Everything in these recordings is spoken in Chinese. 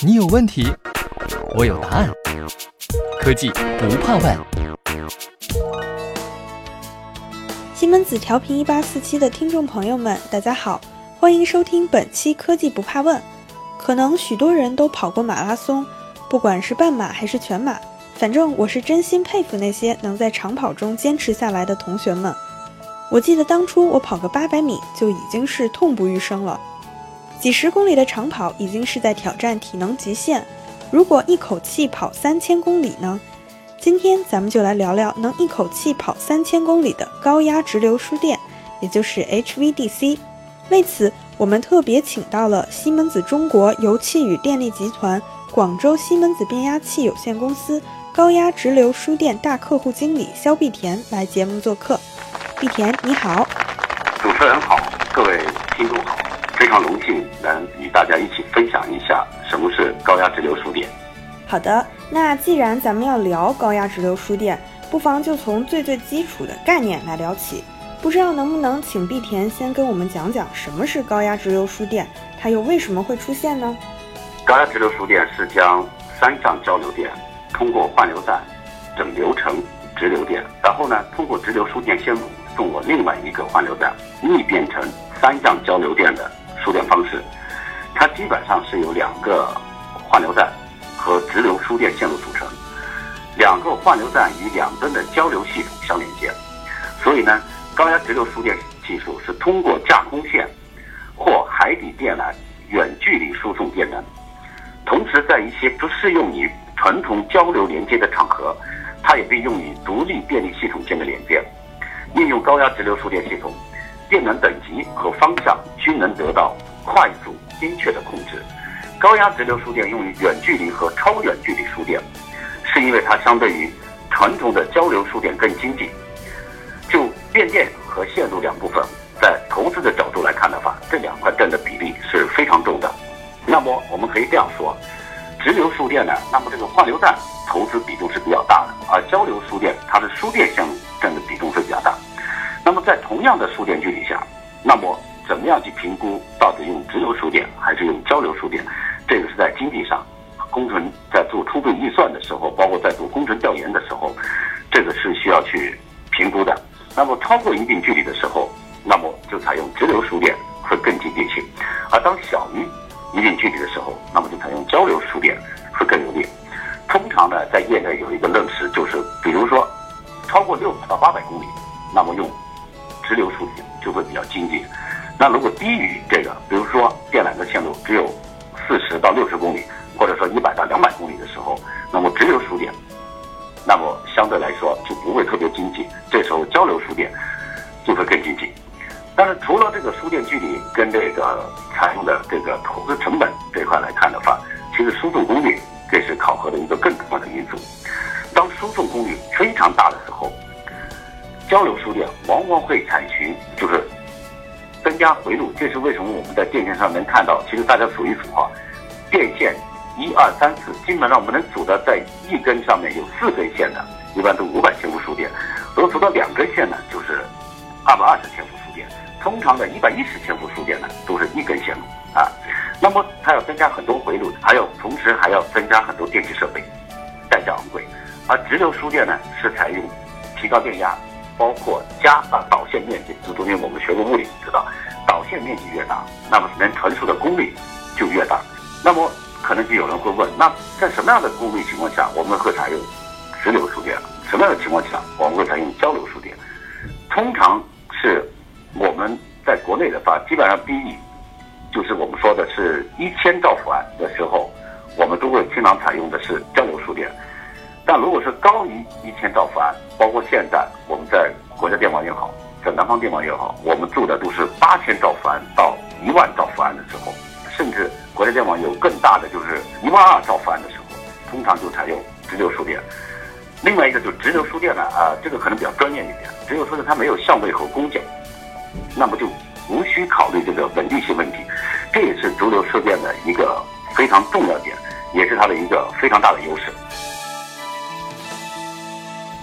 你有问题，我有答案。科技不怕问。西门子调频一八四七的听众朋友们，大家好，欢迎收听本期《科技不怕问》。可能许多人都跑过马拉松，不管是半马还是全马，反正我是真心佩服那些能在长跑中坚持下来的同学们。我记得当初我跑个八百米就已经是痛不欲生了，几十公里的长跑已经是在挑战体能极限。如果一口气跑三千公里呢？今天咱们就来聊聊能一口气跑三千公里的高压直流输电，也就是 HVDC。为此，我们特别请到了西门子中国油气与电力集团广州西门子变压器有限公司高压直流输电大客户经理肖碧田来节目做客。碧田，你好。主持人好，各位听众好，非常荣幸能与大家一起分享一下什么是高压直流输电。好的，那既然咱们要聊高压直流输电，不妨就从最最基础的概念来聊起。不知道能不能请碧田先跟我们讲讲什么是高压直流输电，它又为什么会出现呢？高压直流输电是将三相交流电通过换流站整流成直流电，然后呢，通过直流输电线路。送往另外一个换流站，逆变成三相交流电的输电方式。它基本上是由两个换流站和直流输电线路组成，两个换流站与两端的交流系统相连接。所以呢，高压直流输电技术是通过架空线或海底电缆远距离输送电能，同时在一些不适用于传统交流连接的场合，它也被用于独立电力系统间的连接。应用高压直流输电系统，电能等级和方向均能得到快速精确的控制。高压直流输电用于远距离和超远距离输电，是因为它相对于传统的交流输电更经济。就变电和线路两部分，在投资的角度来看的话，这两块占的比例是非常重的。那么我们可以这样说，直流输电呢，那么这个换流站投资比重是比较大的，而交流输电它的输电线路在同样的输电距离下，那么怎么样去评估到底用直流输电还是用交流输电？这个是在经济上，工程在做初步预算的时候，包括在做工程调研的时候，这个是需要去评估的。那么超过一定距离的时候，那么就采用直流输电会更经济性；而当小于一定距离的时候，那如果低于这个，比如说电缆的线路只有四十到六十公里，或者说一百到两百公里的时候，那么直流输电，那么相对来说就不会特别经济。这时候交流输电就会更经济。但是除了这个输电距离跟这个采用的这个投资成本这块来看的话，其实输送功率这是考核的一个更重要的因素。当输送功率非常大的时候，交流输电往往会采取就是加回路，这是为什么我们在电线上能看到，其实大家数一数哈，电线一二三四，基本上我们能数的在一根上面有四根线的，一般都五百千伏输电；如果数到两根线呢，就是二百二十千伏输电。通常的一百一十千伏输电呢，都是一根线路啊。那么它要增加很多回路，还有同时还要增加很多电气设备，代价昂贵。而直流输电呢，是采用提高电压。包括加大导线面积，这中间我们学过物理，知道导线面积越大，那么能传输的功率就越大。那么可能就有人会问，那在什么样的功率情况下我们会采用直流输电？什么样的情况下我们会采用交流输电？通常是我们在国内的话，基本上 BE，就是我们说的是一千兆伏安的时候，我们都会经常采用的是交流输电。但如果是高于一千兆伏安，包括现在我们在国家电网也好，在南方电网也好，我们做的都是八千兆伏安到一万兆伏安的时候，甚至国家电网有更大的，就是一万二兆伏安的时候，通常就采用直流输电。另外一个就是直流输电呢，啊，这个可能比较专业一点，直流输电它没有相位和攻角，那么就无需考虑这个稳定性问题，这也是直流输电的一个非常重要点，也是它的一个非常大的优势。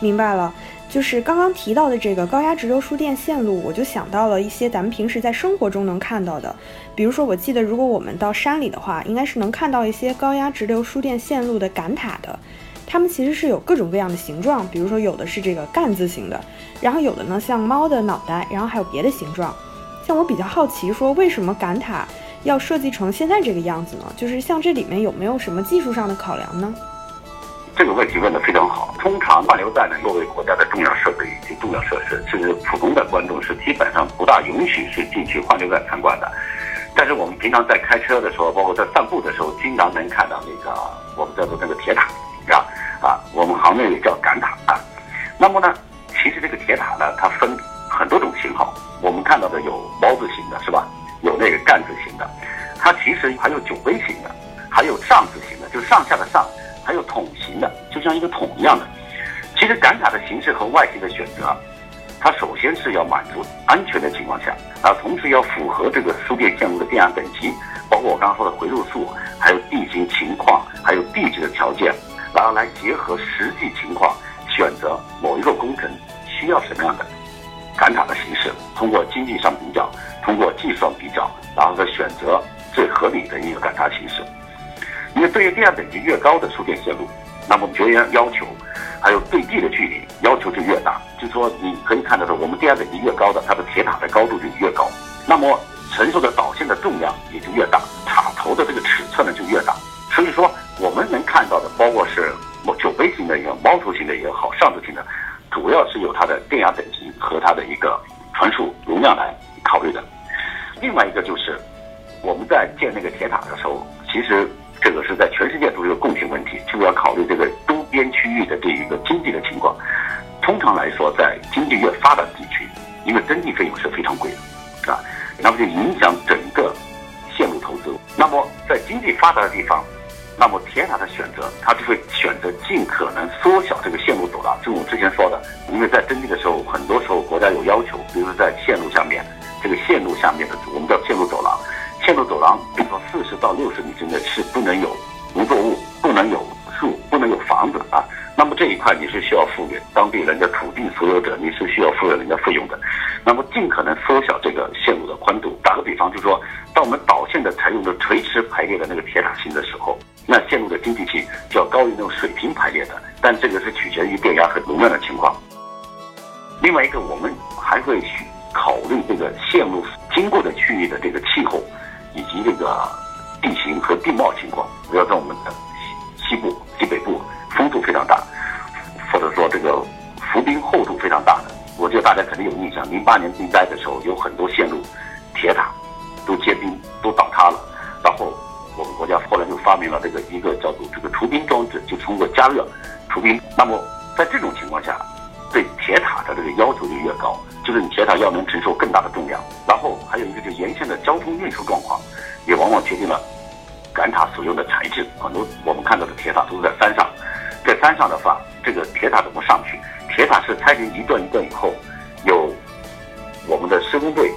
明白了，就是刚刚提到的这个高压直流输电线路，我就想到了一些咱们平时在生活中能看到的，比如说，我记得如果我们到山里的话，应该是能看到一些高压直流输电线路的杆塔的，它们其实是有各种各样的形状，比如说有的是这个干字形的，然后有的呢像猫的脑袋，然后还有别的形状。像我比较好奇，说为什么杆塔要设计成现在这个样子呢？就是像这里面有没有什么技术上的考量呢？这个问题问得非常好。通常换流站呢，作为国家的重要设备以及重要设施，其实普通的观众是基本上不大允许是进去换流站参观的。但是我们平常在开车的时候，包括在散步的时候，经常能看到那个我们叫做那个铁塔，是吧？啊，我们行内也叫杆塔啊。那么呢，其实这个铁塔呢，它分很多种型号。我们看到的有包字型的，是吧？有那个干字型的，它其实还有酒杯型的，还有上字型的，就是上下的上。还有桶，像一个桶一样的。其实杆塔的形式和外形的选择，它首先是要满足安全的情况下，啊，同时要符合这个输电线路的电压等级，包括我刚刚说的回路数，还有地形情况，还有地质的条件，然后来结合实际情况，选择某一个工程需要什么样的杆塔的形式，通过经济上比较，通过计算比较，然后再选择最合理的一个杆塔形式。因为对于电压等级越高的输电线路，那么绝缘要求，还有对地的距离要求就越大。就说，你可以看到的，我们电压等级越高的，它的铁塔的高度就越高，那么承受的导线的重量也就越大，塔头的这个尺寸呢就越大。所以说，我们能看到的，包括是酒杯型的也好，猫头型的也好，上头型的，主要是由它的电压等级和它的一个传输容量来考虑的。另外一个就是，我们在建那个铁塔的时候，其实。这个是在全世界都是个共性问题，就要考虑这个周边区域的这一个经济的情况。通常来说，在经济越发达的地区，因为征地费用是非常贵的，啊，那么就影响整个线路投资。那么在经济发达的地方，那么铁塔的选择，它就会选择尽可能缩小这个线路走廊。就我之前说的，因为在征地的时候，很多时候国家有要求，比如说在线路下面，这个线路下面的我们叫线。线路走廊，比如说四十到六十米之内是不能有农作物，不能有树，不能有房子啊。那么这一块你是需要付给当地人的土地所有者，你是需要付给人家费用的。那么尽可能缩小这个线路的宽度。打个比方，就是说，当我们导线的采用的垂直排列的那个铁塔型的时候，那线路的经济性就要高于那种水平排列的。但这个是取决于电压和容量的情况。另外一个，我们还会去考虑这个线路经过的区域的这个气候。以及这个地形和地貌情况，不要在我们的西西部、西北部风度非常大，或者说这个浮冰厚度非常大的。我觉得大家肯定有印象，零八年冰灾的时候，有很多线路铁塔都结冰、都倒塌了。然后我们国家后来就发明了这个一个叫做这个除冰装置，就通过加热除冰。那么在这种情况下，对铁塔的这个要求就越高，就是你铁塔要能承受更大的重量。然后还有一个就是沿线的交通运输状况，也往往决定了杆塔所用的材质。很多我们看到的铁塔都是在山上，在山上的话，这个铁塔怎么上去？铁塔是拆成一段一段以后，有我们的施工队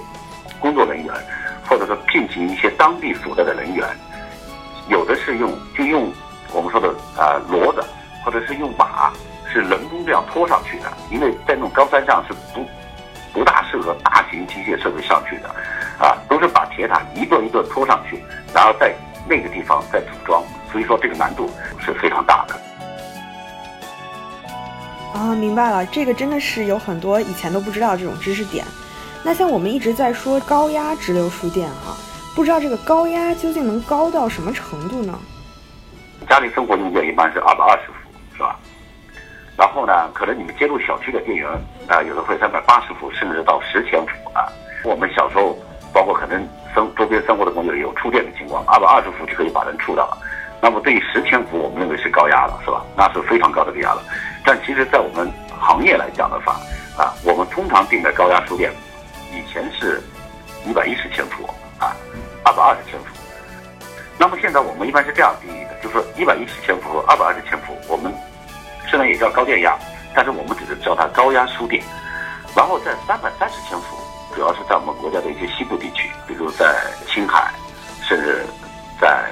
工作人员，或者说聘请一些当地所在的人员，有的是用就用我们说的啊骡子，或者是用马。是人工这样拖上去的，因为在那种高山上啊，明白了，这个真的是有很多以前都不知道这种知识点。那像我们一直在说高压直流输电哈，不知道这个高压究竟能高到什么程度呢？家里生活用电一般是二百二十伏，是吧？然后呢，可能你们接入小区的电源啊，有的会三百八十伏，甚至到十千伏啊。我们小时候，包括可能生周边生活的朋友有触电的情况，二百二十伏就可以把人触到了。那么对于十千伏，我们认为是高压了，是吧？那是非常高的电压了。但其实，在我们行业来讲的话，啊，我们通常定的高压输电，以前是一百一十千伏啊，二百二十千伏。那么现在我们一般是这样定义的，就是说一百一十千伏和二百二十千伏，我们。虽然也叫高电压，但是我们只是叫它高压输电。然后在三百三十千伏，主要是在我们国家的一些西部地区，比如在青海，甚至在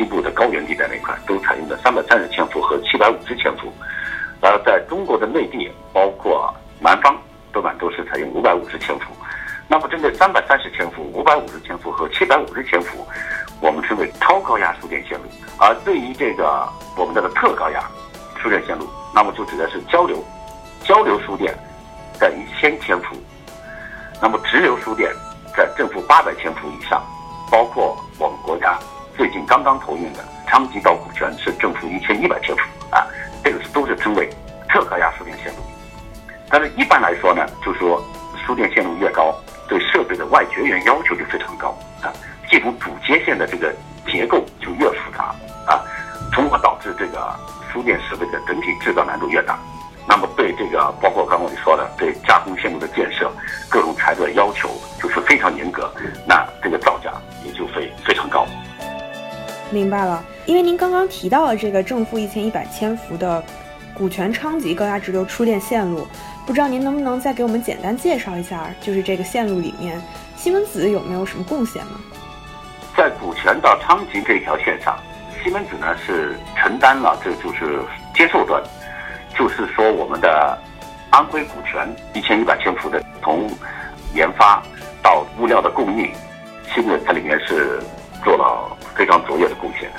西部的高原地带那块，都采用的三百三十千伏和七百五十千伏。然后在中国的。的内地，包括南方，多半都是采用五百五十千伏。那么针对三百三十千伏、五百五十千伏和七百五十千伏，我们称为超高压输电线路。而对于这个我们这个特高压输电线路，那么就指的是交流交流输电在一千千伏，那么直流输电在正负八百千伏以上，包括我们国家最近刚刚投运的昌吉到股权是正负一千一百千伏啊，这个是都是称为特高压输电线路。但是一般来说呢，就是说输电线路越高，对设备的外绝缘要求就非常高啊，系统主接线的这个白了，因为您刚刚提到了这个正负一千一百千伏的股权昌吉高压直流输电线路，不知道您能不能再给我们简单介绍一下，就是这个线路里面西门子有没有什么贡献呢？在股权到昌吉这条线上，西门子呢是承担了这就是接受端，就是说我们的安徽股权一千一百千伏的从研发到物料的供应，西门子里面是做了非常卓越的贡献。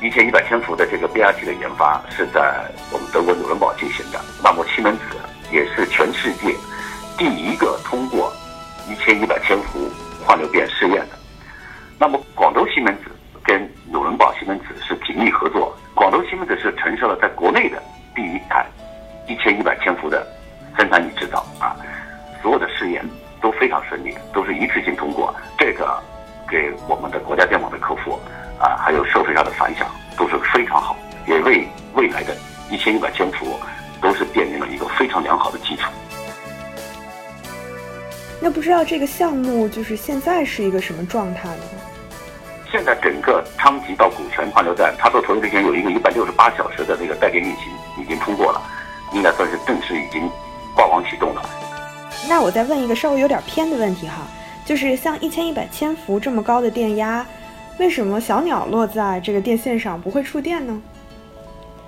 一千一百千伏的这个变压器的研发是在我们德国纽伦堡进行的。那么西门子也是全世界第一个通过一千一百千伏换流变试验的。那么广州西门子跟纽伦堡西门子是紧密合作，广州西门子是承受了在国内的第一台一千一百千伏的生产与制造啊，所有的试验都非常顺利，都是一次性通过。这个给我们的国家电网的客户啊，还有社会上的反响都是非常好，也为未来的一千一百千伏都是奠定了一个非常良好的基础。那不知道这个项目就是现在是一个什么状态呢？现在整个昌吉到古泉换流站，它做投运之前有一个一百六十八小时的那个带电运行已经通过了，应该算是正式已经挂网启动了。那我再问一个稍微有点偏的问题哈，就是像一千一百千伏这么高的电压，为什么小鸟落在这个电线上不会触电呢？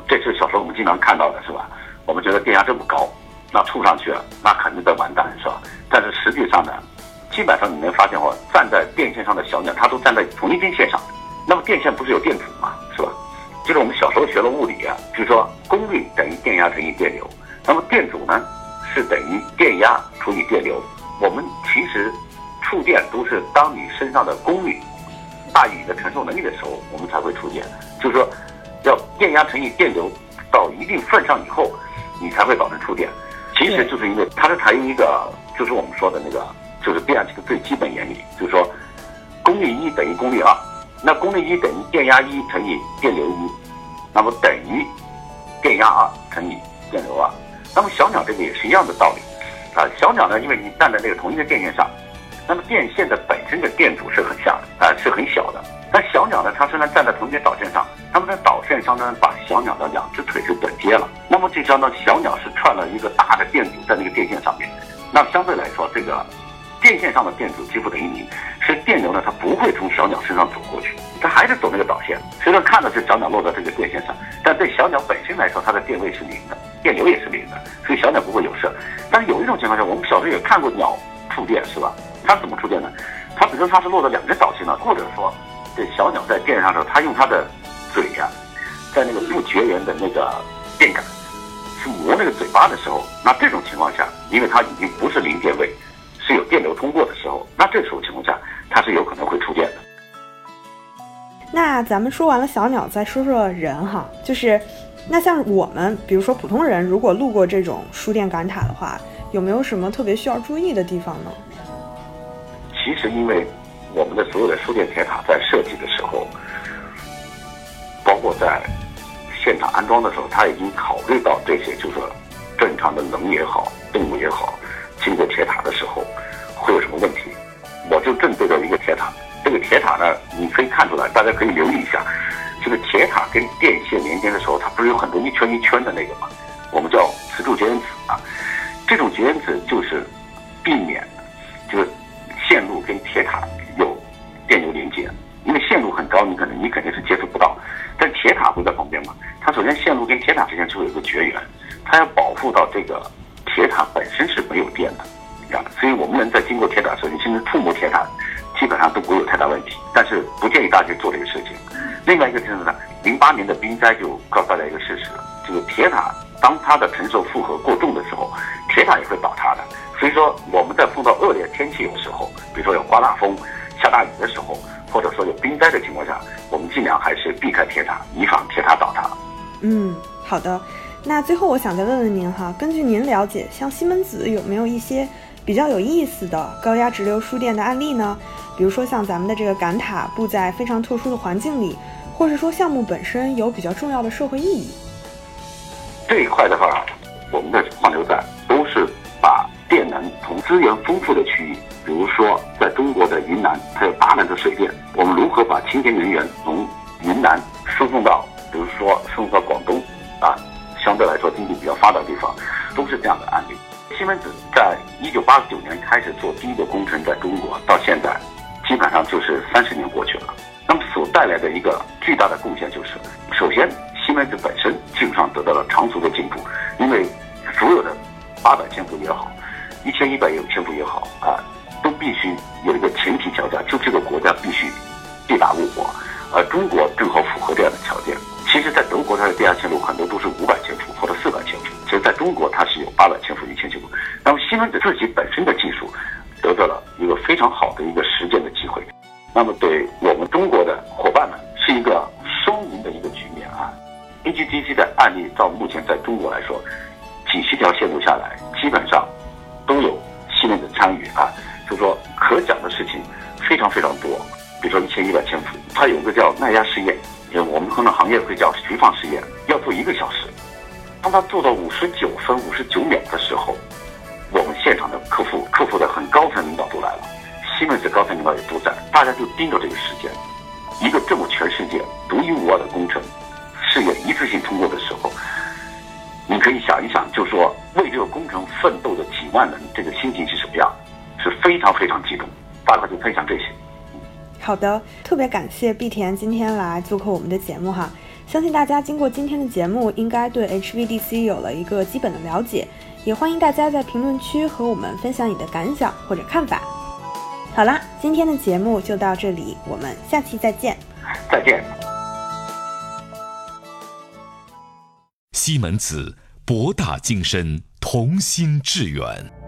这是小时候我们经常看到的，是吧？我们觉得电压这么高，那触上去了，那肯定得完蛋，是吧？但是实际上呢，基本上你能发现哦，站在电线上的小鸟，它都站在同一根线上。那么电线不是有电阻吗？是吧？就是我们小时候学了物理啊，就是说功率等于电压乘以电流，那么电阻呢是等于电压除以电流。我们其实触电都是当你身上的功率大于你的承受能力的时候，我们才会触电。就是说，要电压乘以电流到一定份上以后，你才会导致触电。其实就是因为它是采用一个，就是我们说的那个，就是变压器的最基本原理，就是说，功率一等于功率二，那功率一等于电压一乘以电流一，那么等于电压二乘以电流二。那么小鸟这个也是一样的道理，啊，小鸟呢，因为你站在那个同一个电线上，那么电线的本身的电阻是很小的，啊，是很小的。但小鸟呢，它虽然站在同一根导线上，它们在导线上呢，把小鸟的两只腿是短接了。那么这相当于小鸟是串了一个大的电阻在那个电线上面。那相对来说，这个电线上的电阻几乎等于零，所以电流呢，它不会从小鸟身上走过去，它还是走那个导线。虽然看到是小鸟落在这个电线上，但对小鸟本身来说，它的电位是零的，电流也是零的，所以小鸟不会有事。但是有一种情况下，我们小时候也看过鸟触电，是吧？它怎么触电呢？它本身它是落在两只导线了，或者说。这小鸟在电上的时候，它用它的嘴呀，在那个不绝缘的那个电杆去磨那个嘴巴的时候，那这种情况下，因为它已经不是零电位，是有电流通过的时候，那这时候情况下，它是有可能会触电的。那咱们说完了小鸟，再说说人哈，就是那像我们，比如说普通人，如果路过这种输电感塔的话，有没有什么特别需要注意的地方呢？其实因为。我们的所有的输电铁塔在设计的时候，包括在现场安装的时候，他已经考虑到这些，就是说正常的人也好，动物也好，经过铁塔的时候会有什么问题。我就正对着一个铁塔，这个铁塔呢，你可以看出来，大家可以留意一下，这个铁塔跟电线连接的时候，它不是有很多一圈一圈的那个吗？我们叫磁柱间八年的冰灾就告诉大家一个事实：这个铁塔当它的承受负荷过重的时候，铁塔也会倒塌的。所以说我们在碰到恶劣天气的时候，比如说有刮大风、下大雨的时候，或者说有冰灾的情况下，我们尽量还是避开铁塔，以防铁塔倒塌。嗯，好的。那最后我想再问问您哈，根据您了解，像西门子有没有一些比较有意思的高压直流输电的案例呢？比如说像咱们的这个杆塔布在非常特殊的环境里，或是说项目本身有比较重要的社会意义。这一块的话，我们的换流站都是把电能从资源丰富的区域，比如说在中国的云南，它有大量的水电，我们如何把清洁能源从云南输送到，比如说输送到广东啊，相对来说经济比较发达的地方，都是这样的案例。西门子在一九八九年开始做第一个工程，在中国到现在，基本上就是三十年过去了。那么所带来的一个巨大的贡献就是，首先西门子本身技术上得到了长足的进步，因为所有的八百千伏也好，一千一百千伏也好啊，都必须有一个前提条件，就这个国家必须地大物博，而中国正好符合这样的条件。其实，在德国它的地下线路很多都是五百千伏或者四百千伏，其实在中国它是有八百千伏、一千千伏。那么西门子自己本身的几十条线路下来，基本上都有西门子参与啊，就说可讲的事情非常非常多。比如说一千一百千伏，它有个叫耐压试验。我们可能行业会叫随放试验，要做一个小时。当他做到五十九分五十九秒的时候，我们现场的客户、客户的很高层领导都来了，西门子高层领导也都在，大家就盯着这个时间。一个这么全世界独一无二的工程试验一次性通过的时候，你可以想一想，就说为这个工程奋斗的几万人，这个心情是什么样？是非常非常激动。大概就分享这些。好的，特别感谢碧田今天来做客我们的节目哈，相信大家经过今天的节目，应该对 HVDC 有了一个基本的了解，也欢迎大家在评论区和我们分享你的感想或者看法。好啦，今天的节目就到这里，我们下期再见。再见。西门子，博大精深，同心致远。